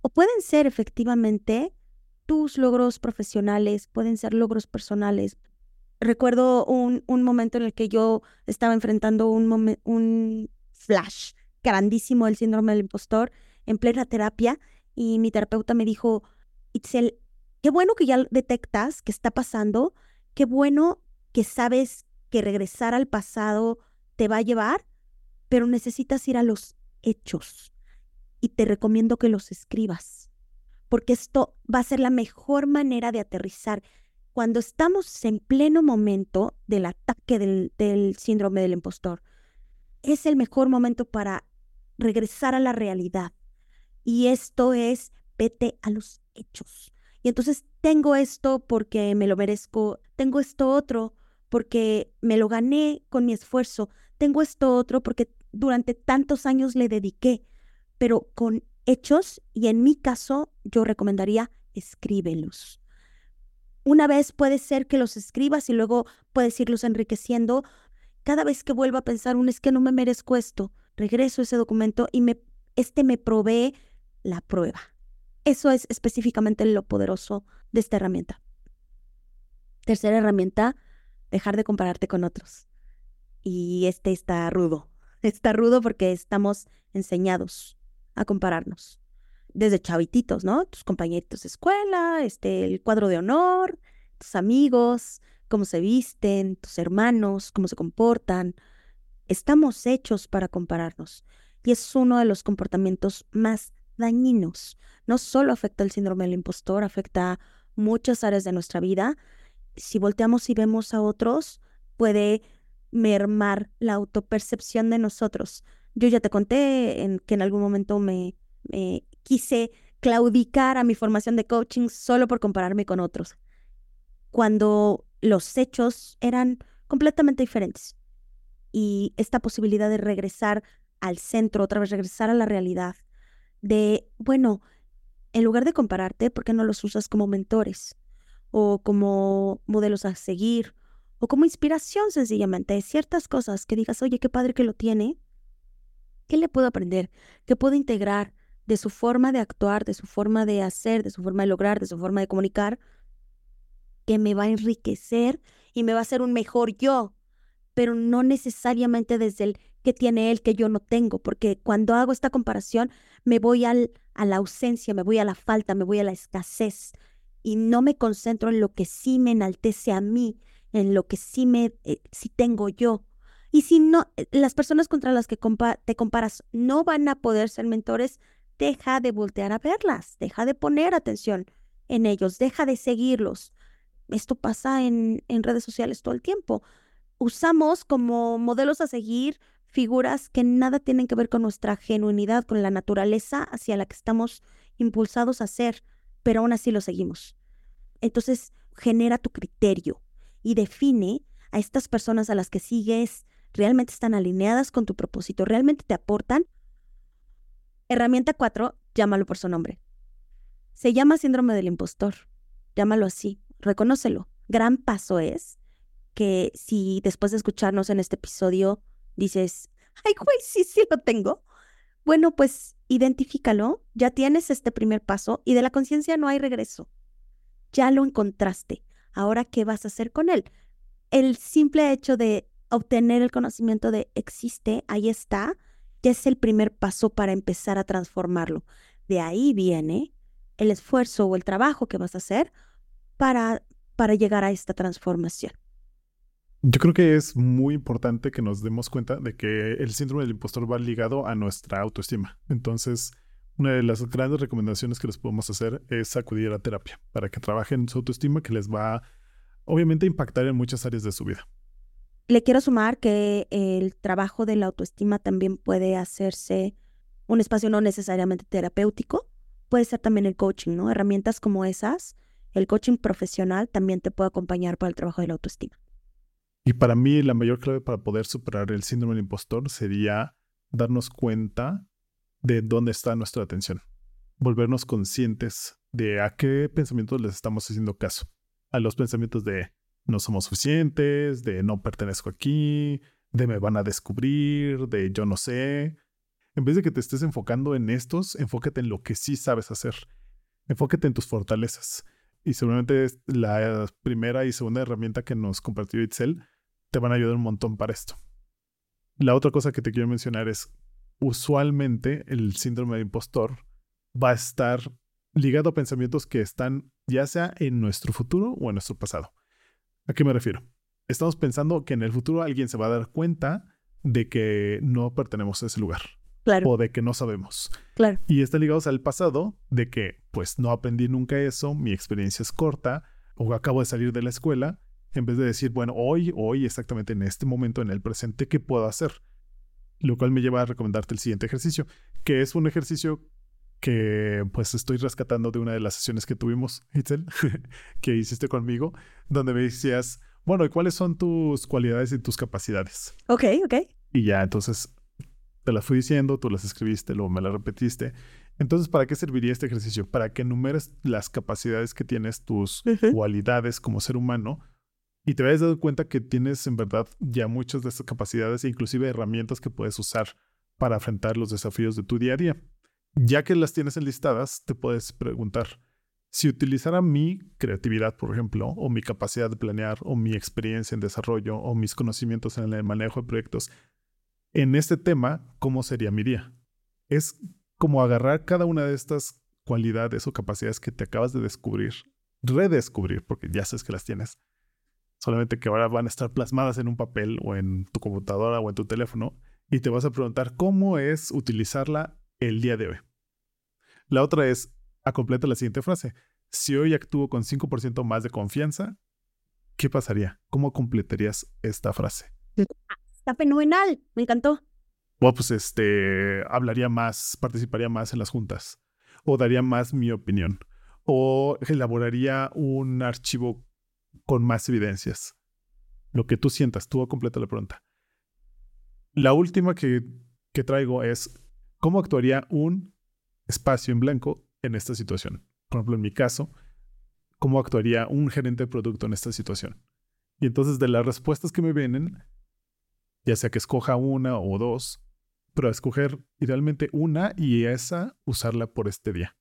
Speaker 4: O pueden ser efectivamente tus logros profesionales, pueden ser logros personales. Recuerdo un, un momento en el que yo estaba enfrentando un, un flash grandísimo del síndrome del impostor en plena terapia y mi terapeuta me dijo, Itzel, qué bueno que ya detectas que está pasando, qué bueno que sabes que regresar al pasado te va a llevar, pero necesitas ir a los hechos y te recomiendo que los escribas, porque esto va a ser la mejor manera de aterrizar. Cuando estamos en pleno momento del ataque del, del síndrome del impostor, es el mejor momento para regresar a la realidad. Y esto es, vete a los hechos. Y entonces tengo esto porque me lo merezco, tengo esto otro porque me lo gané con mi esfuerzo, tengo esto otro porque durante tantos años le dediqué, pero con hechos y en mi caso yo recomendaría escríbelos. Una vez puede ser que los escribas y luego puedes irlos enriqueciendo. Cada vez que vuelva a pensar un es que no me merezco esto, regreso ese documento y me, este me provee la prueba. Eso es específicamente lo poderoso de esta herramienta. Tercera herramienta, dejar de compararte con otros. Y este está rudo. Está rudo porque estamos enseñados a compararnos. desde chavititos, ¿no? Tus compañeritos de escuela, este, el cuadro de honor, tus amigos, cómo se visten, tus hermanos, cómo se comportan. Estamos hechos para compararnos. Y es uno de los comportamientos más dañinos. No solo afecta el síndrome del impostor, afecta muchas áreas de nuestra vida. Si volteamos y vemos a otros, puede mermar la autopercepción de nosotros. Yo ya te conté en que en algún momento me, me quise claudicar a mi formación de coaching solo por compararme con otros, cuando los hechos eran completamente diferentes. Y esta posibilidad de regresar al centro, otra vez regresar a la realidad, de, bueno, en lugar de compararte, ¿por qué no los usas como mentores o como modelos a seguir o como inspiración sencillamente ciertas cosas que digas, oye, qué padre que lo tiene? ¿Qué le puedo aprender? ¿Qué puedo integrar de su forma de actuar, de su forma de hacer, de su forma de lograr, de su forma de comunicar? Que me va a enriquecer y me va a hacer un mejor yo, pero no necesariamente desde el que tiene él que yo no tengo, porque cuando hago esta comparación me voy al, a la ausencia, me voy a la falta, me voy a la escasez y no me concentro en lo que sí me enaltece a mí, en lo que sí me eh, sí tengo yo. Y si no, eh, las personas contra las que te comparas no van a poder ser mentores, deja de voltear a verlas, deja de poner atención en ellos, deja de seguirlos. Esto pasa en, en redes sociales todo el tiempo. Usamos como modelos a seguir figuras que nada tienen que ver con nuestra genuinidad, con la naturaleza hacia la que estamos impulsados a ser, pero aún así lo seguimos. Entonces, genera tu criterio y define a estas personas a las que sigues, realmente están alineadas con tu propósito, realmente te aportan. Herramienta 4, llámalo por su nombre. Se llama síndrome del impostor. Llámalo así, reconócelo. Gran paso es que si después de escucharnos en este episodio dices, ay, güey, sí, sí lo tengo. Bueno, pues identifícalo, ya tienes este primer paso y de la conciencia no hay regreso. Ya lo encontraste. Ahora, ¿qué vas a hacer con él? El simple hecho de obtener el conocimiento de existe, ahí está, ya es el primer paso para empezar a transformarlo. De ahí viene el esfuerzo o el trabajo que vas a hacer para, para llegar a esta transformación.
Speaker 1: Yo creo que es muy importante que nos demos cuenta de que el síndrome del impostor va ligado a nuestra autoestima. Entonces, una de las grandes recomendaciones que les podemos hacer es acudir a terapia para que trabajen su autoestima que les va obviamente a impactar en muchas áreas de su vida.
Speaker 4: Le quiero sumar que el trabajo de la autoestima también puede hacerse un espacio no necesariamente terapéutico, puede ser también el coaching, ¿no? Herramientas como esas, el coaching profesional también te puede acompañar para el trabajo de la autoestima.
Speaker 1: Y para mí la mayor clave para poder superar el síndrome del impostor sería darnos cuenta de dónde está nuestra atención. Volvernos conscientes de a qué pensamientos les estamos haciendo caso. A los pensamientos de no somos suficientes, de no pertenezco aquí, de me van a descubrir, de yo no sé. En vez de que te estés enfocando en estos, enfócate en lo que sí sabes hacer. Enfócate en tus fortalezas. Y seguramente la primera y segunda herramienta que nos compartió Itzel te van a ayudar un montón para esto. La otra cosa que te quiero mencionar es, usualmente el síndrome de impostor va a estar ligado a pensamientos que están ya sea en nuestro futuro o en nuestro pasado. ¿A qué me refiero? Estamos pensando que en el futuro alguien se va a dar cuenta de que no pertenecemos a ese lugar.
Speaker 4: Claro.
Speaker 1: O de que no sabemos.
Speaker 4: Claro.
Speaker 1: Y está ligado al pasado de que, pues, no aprendí nunca eso, mi experiencia es corta, o acabo de salir de la escuela en vez de decir, bueno, hoy, hoy, exactamente en este momento, en el presente, ¿qué puedo hacer? Lo cual me lleva a recomendarte el siguiente ejercicio, que es un ejercicio que pues estoy rescatando de una de las sesiones que tuvimos, Itzel, que hiciste conmigo, donde me decías, bueno, ¿y cuáles son tus cualidades y tus capacidades?
Speaker 4: Ok, ok.
Speaker 1: Y ya, entonces te las fui diciendo, tú las escribiste, luego me las repetiste. Entonces, ¿para qué serviría este ejercicio? Para que enumeres las capacidades que tienes, tus cualidades como ser humano, y te habías dado cuenta que tienes en verdad ya muchas de estas capacidades e inclusive herramientas que puedes usar para enfrentar los desafíos de tu día a día. Ya que las tienes enlistadas, te puedes preguntar, si utilizara mi creatividad, por ejemplo, o mi capacidad de planear, o mi experiencia en desarrollo, o mis conocimientos en el manejo de proyectos, en este tema, ¿cómo sería mi día? Es como agarrar cada una de estas cualidades o capacidades que te acabas de descubrir, redescubrir, porque ya sabes que las tienes, solamente que ahora van a estar plasmadas en un papel o en tu computadora o en tu teléfono, y te vas a preguntar cómo es utilizarla el día de hoy. La otra es, a completa la siguiente frase. Si hoy actúo con 5% más de confianza, ¿qué pasaría? ¿Cómo completarías esta frase?
Speaker 4: Está fenomenal, me encantó.
Speaker 1: O pues este, hablaría más, participaría más en las juntas, o daría más mi opinión, o elaboraría un archivo con más evidencias. Lo que tú sientas, tú completa la pregunta. La última que, que traigo es, ¿cómo actuaría un espacio en blanco en esta situación? Por ejemplo, en mi caso, ¿cómo actuaría un gerente de producto en esta situación? Y entonces de las respuestas que me vienen, ya sea que escoja una o dos, pero escoger idealmente una y esa usarla por este día.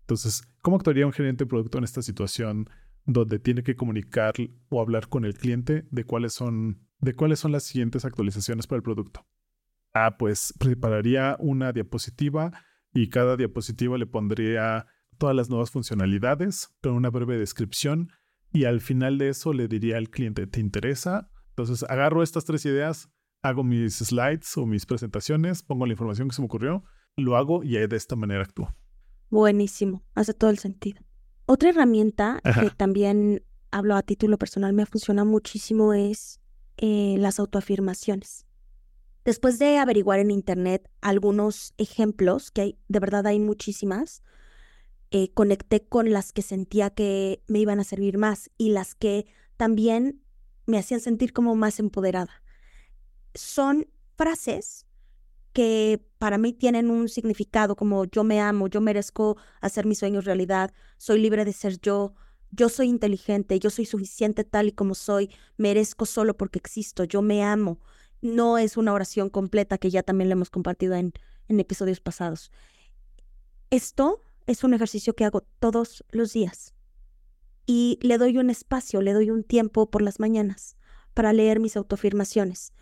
Speaker 1: Entonces, ¿cómo actuaría un gerente de producto en esta situación donde tiene que comunicar o hablar con el cliente de cuáles son, de cuáles son las siguientes actualizaciones para el producto? Ah, pues prepararía una diapositiva y cada diapositiva le pondría todas las nuevas funcionalidades con una breve descripción y al final de eso le diría al cliente, ¿te interesa? Entonces agarro estas tres ideas, hago mis slides o mis presentaciones, pongo la información que se me ocurrió, lo hago y de esta manera actúo.
Speaker 4: Buenísimo, hace todo el sentido. Otra herramienta que también hablo a título personal me funciona muchísimo es eh, las autoafirmaciones. Después de averiguar en internet algunos ejemplos, que hay, de verdad hay muchísimas, eh, conecté con las que sentía que me iban a servir más y las que también me hacían sentir como más empoderada. Son frases que para mí tienen un significado como yo me amo, yo merezco hacer mis sueños realidad, soy libre de ser yo, yo soy inteligente, yo soy suficiente tal y como soy, merezco solo porque existo, yo me amo. No es una oración completa que ya también le hemos compartido en, en episodios pasados. Esto es un ejercicio que hago todos los días y le doy un espacio, le doy un tiempo por las mañanas para leer mis autoafirmaciones.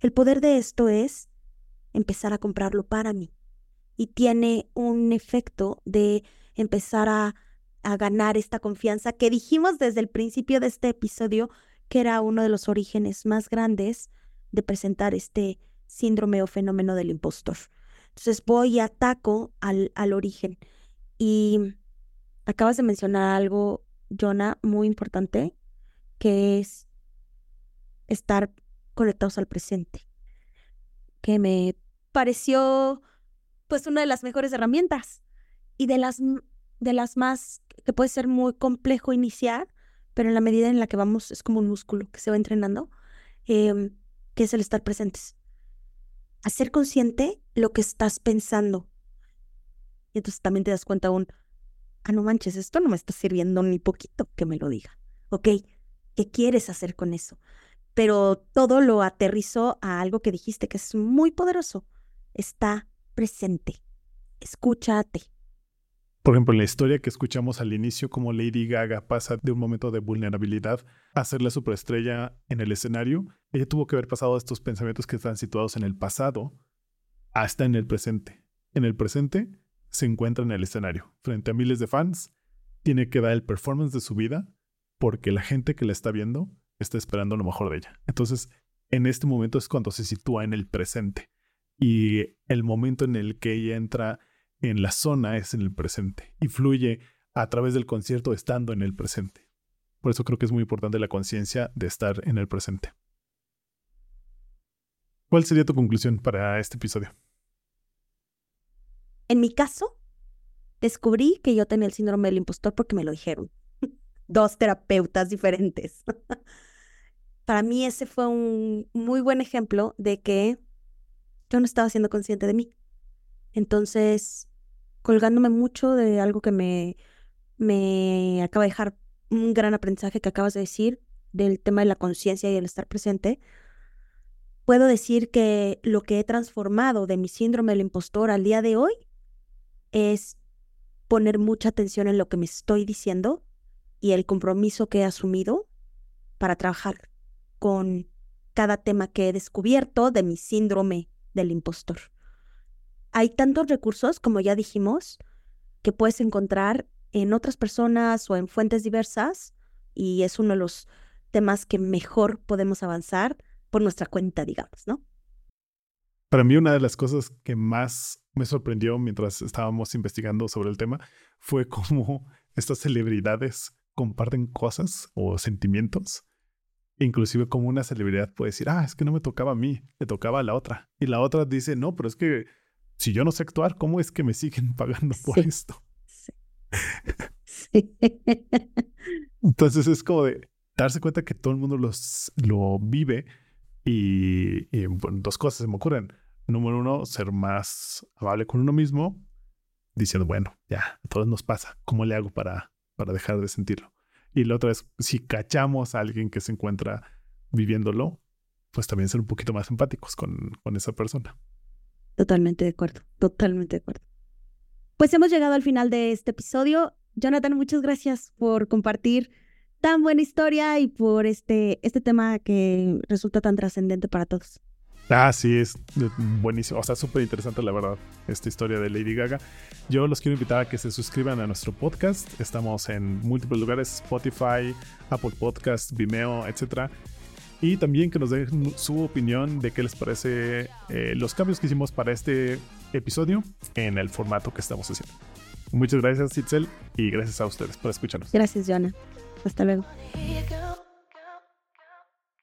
Speaker 4: El poder de esto es empezar a comprarlo para mí y tiene un efecto de empezar a, a ganar esta confianza que dijimos desde el principio de este episodio que era uno de los orígenes más grandes de presentar este síndrome o fenómeno del impostor. Entonces voy y ataco al, al origen. Y acabas de mencionar algo, Jonah, muy importante, que es estar conectados al presente, que me pareció pues una de las mejores herramientas y de las, de las más que puede ser muy complejo iniciar, pero en la medida en la que vamos es como un músculo que se va entrenando, em, que es el estar presentes. Hacer consciente lo que estás pensando, y entonces también te das cuenta un, ah, no manches, esto no me está sirviendo ni poquito que me lo diga. Ok, ¿qué quieres hacer con eso? Pero todo lo aterrizó a algo que dijiste que es muy poderoso. Está presente. Escúchate.
Speaker 1: Por ejemplo, en la historia que escuchamos al inicio, como Lady Gaga pasa de un momento de vulnerabilidad a ser la superestrella en el escenario, ella tuvo que haber pasado estos pensamientos que están situados en el pasado hasta en el presente. En el presente se encuentra en el escenario, frente a miles de fans, tiene que dar el performance de su vida porque la gente que la está viendo está esperando lo mejor de ella. Entonces, en este momento es cuando se sitúa en el presente y el momento en el que ella entra en la zona es en el presente y fluye a través del concierto estando en el presente. Por eso creo que es muy importante la conciencia de estar en el presente. ¿Cuál sería tu conclusión para este episodio?
Speaker 4: En mi caso, descubrí que yo tenía el síndrome del impostor porque me lo dijeron. Dos terapeutas diferentes. Para mí ese fue un muy buen ejemplo de que yo no estaba siendo consciente de mí. Entonces, colgándome mucho de algo que me, me acaba de dejar un gran aprendizaje que acabas de decir, del tema de la conciencia y el estar presente, puedo decir que lo que he transformado de mi síndrome del impostor al día de hoy es poner mucha atención en lo que me estoy diciendo y el compromiso que he asumido para trabajar con cada tema que he descubierto de mi síndrome del impostor. hay tantos recursos, como ya dijimos, que puedes encontrar en otras personas o en fuentes diversas y es uno de los temas que mejor podemos avanzar por nuestra cuenta, digamos, ¿no?
Speaker 1: Para mí una de las cosas que más me sorprendió mientras estábamos investigando sobre el tema fue cómo estas celebridades comparten cosas o sentimientos. Inclusive como una celebridad puede decir, ah, es que no me tocaba a mí, le tocaba a la otra. Y la otra dice, no, pero es que si yo no sé actuar, ¿cómo es que me siguen pagando por esto? Sí. sí. Entonces es como de darse cuenta que todo el mundo los, lo vive y, bueno, dos cosas se me ocurren. Número uno, ser más amable con uno mismo, diciendo, bueno, ya, a todos nos pasa. ¿Cómo le hago para, para dejar de sentirlo? Y la otra es, si cachamos a alguien que se encuentra viviéndolo, pues también ser un poquito más empáticos con, con esa persona.
Speaker 4: Totalmente de acuerdo, totalmente de acuerdo. Pues hemos llegado al final de este episodio. Jonathan, muchas gracias por compartir tan buena historia y por este, este tema que resulta tan trascendente para todos.
Speaker 1: Ah, sí, es buenísimo. O sea, súper interesante, la verdad, esta historia de Lady Gaga. Yo los quiero invitar a que se suscriban a nuestro podcast. Estamos en múltiples lugares: Spotify, Apple Podcast, Vimeo, etc. Y también que nos den su opinión de qué les parece eh, los cambios que hicimos para este episodio en el formato que estamos haciendo. Muchas gracias, Itzel, y gracias a ustedes por escucharnos.
Speaker 4: Gracias, Joana. Hasta luego.